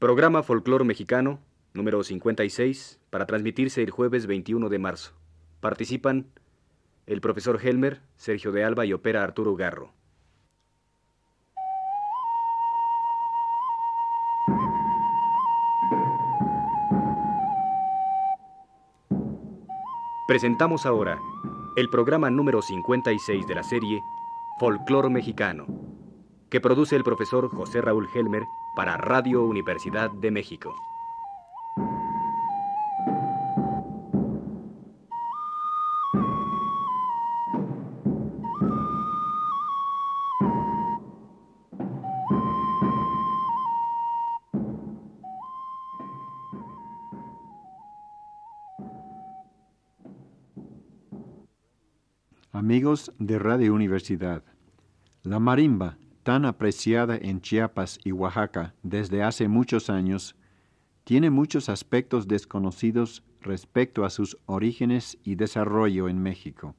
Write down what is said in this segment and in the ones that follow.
Programa Folclor Mexicano, número 56, para transmitirse el jueves 21 de marzo. Participan el profesor Helmer, Sergio de Alba y opera Arturo Garro. Presentamos ahora el programa número 56 de la serie Folclor Mexicano, que produce el profesor José Raúl Helmer para Radio Universidad de México. Amigos de Radio Universidad, la marimba, tan apreciada en Chiapas y Oaxaca desde hace muchos años, tiene muchos aspectos desconocidos respecto a sus orígenes y desarrollo en México.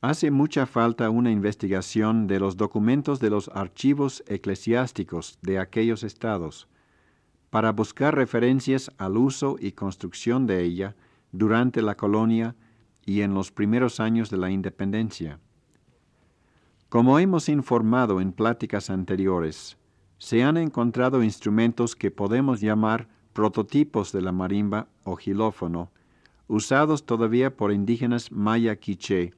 Hace mucha falta una investigación de los documentos de los archivos eclesiásticos de aquellos estados para buscar referencias al uso y construcción de ella durante la colonia y en los primeros años de la independencia. Como hemos informado en pláticas anteriores, se han encontrado instrumentos que podemos llamar prototipos de la marimba o gilófono, usados todavía por indígenas maya quiché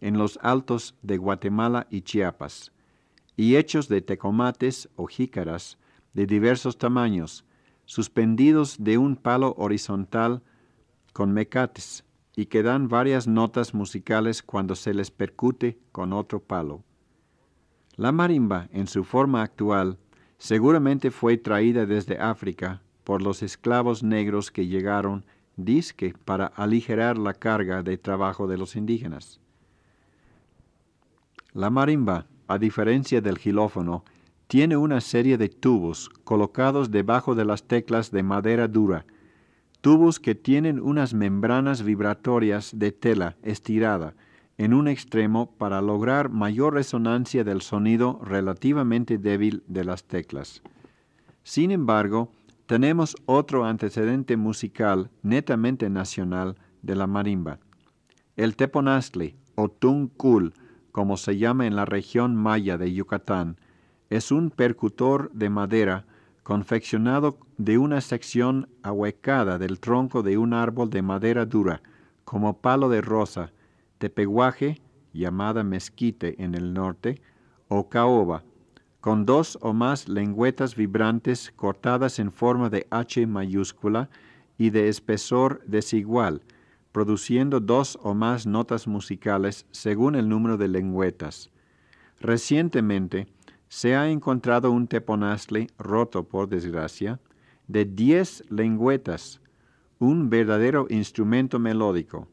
en los altos de Guatemala y Chiapas, y hechos de tecomates o jícaras de diversos tamaños, suspendidos de un palo horizontal con mecates, y que dan varias notas musicales cuando se les percute con otro palo. La marimba, en su forma actual, seguramente fue traída desde África por los esclavos negros que llegaron, disque, para aligerar la carga de trabajo de los indígenas. La marimba, a diferencia del gilófono, tiene una serie de tubos colocados debajo de las teclas de madera dura, tubos que tienen unas membranas vibratorias de tela estirada en un extremo para lograr mayor resonancia del sonido relativamente débil de las teclas. Sin embargo, tenemos otro antecedente musical netamente nacional de la marimba. El teponazli, o tuncul, como se llama en la región maya de Yucatán, es un percutor de madera confeccionado de una sección ahuecada del tronco de un árbol de madera dura, como palo de rosa, tepeguaje, llamada mezquite en el norte, o caoba, con dos o más lengüetas vibrantes cortadas en forma de H mayúscula y de espesor desigual, produciendo dos o más notas musicales según el número de lengüetas. Recientemente, se ha encontrado un teponazli roto por desgracia, de diez lengüetas, un verdadero instrumento melódico.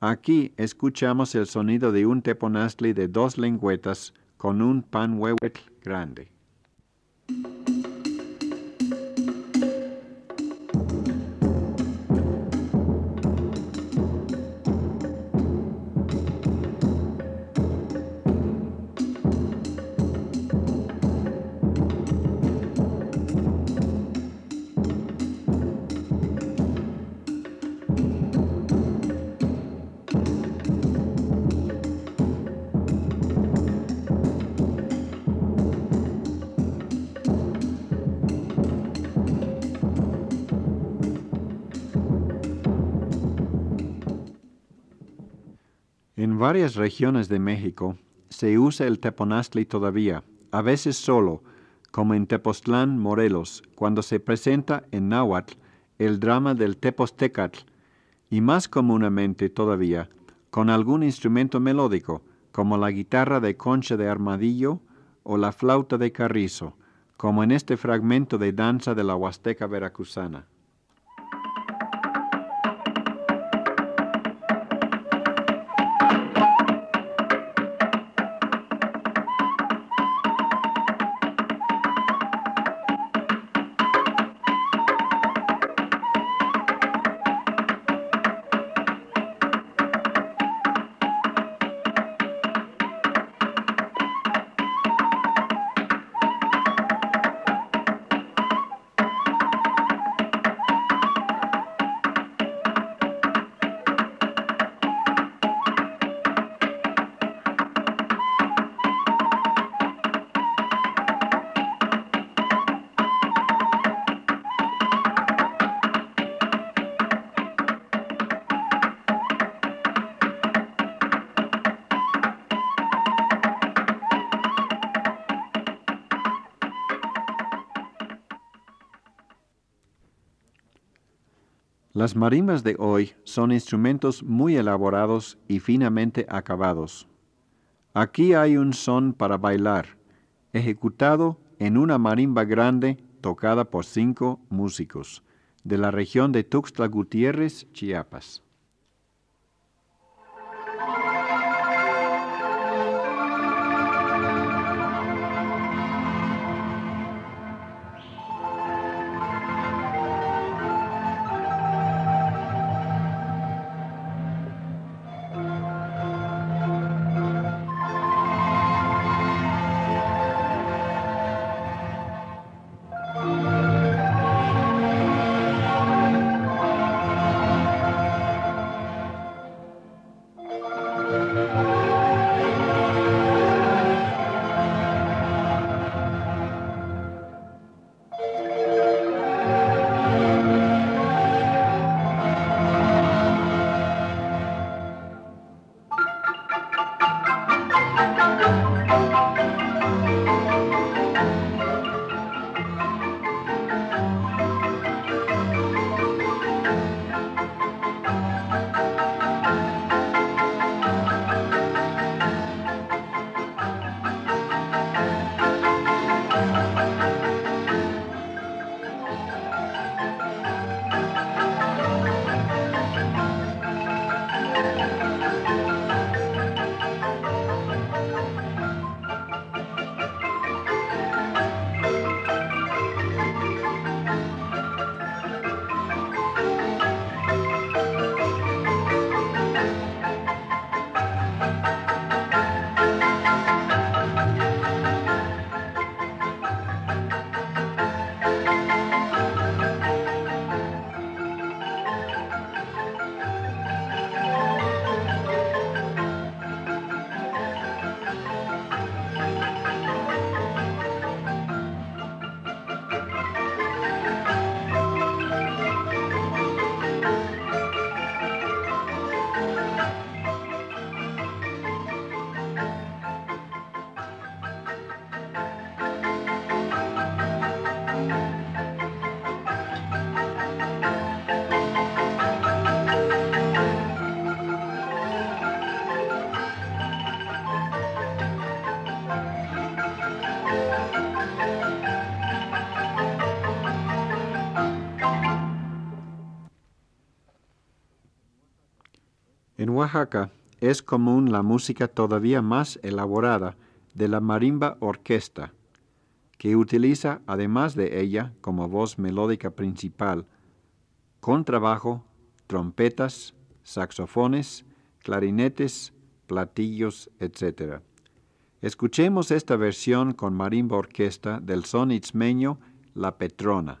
Aquí escuchamos el sonido de un teponazli de dos lengüetas con un panhuehuetl grande. En varias regiones de México se usa el teponazli todavía, a veces solo, como en Tepoztlán, Morelos, cuando se presenta en náhuatl el drama del Tepostecatl, y más comúnmente todavía con algún instrumento melódico, como la guitarra de concha de armadillo o la flauta de carrizo, como en este fragmento de danza de la Huasteca veracruzana. Las marimbas de hoy son instrumentos muy elaborados y finamente acabados. Aquí hay un son para bailar, ejecutado en una marimba grande tocada por cinco músicos de la región de Tuxtla Gutiérrez, Chiapas. En Oaxaca es común la música todavía más elaborada de la marimba orquesta, que utiliza, además de ella como voz melódica principal, contrabajo, trompetas, saxofones, clarinetes, platillos, etc. Escuchemos esta versión con marimba orquesta del son itzmeño La Petrona.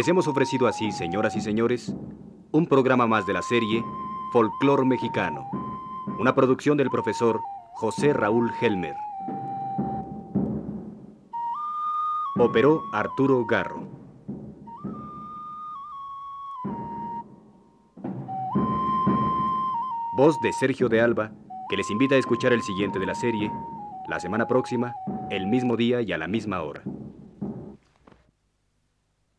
Les hemos ofrecido así, señoras y señores, un programa más de la serie Folclor Mexicano, una producción del profesor José Raúl Helmer. Operó Arturo Garro. Voz de Sergio de Alba, que les invita a escuchar el siguiente de la serie, la semana próxima, el mismo día y a la misma hora.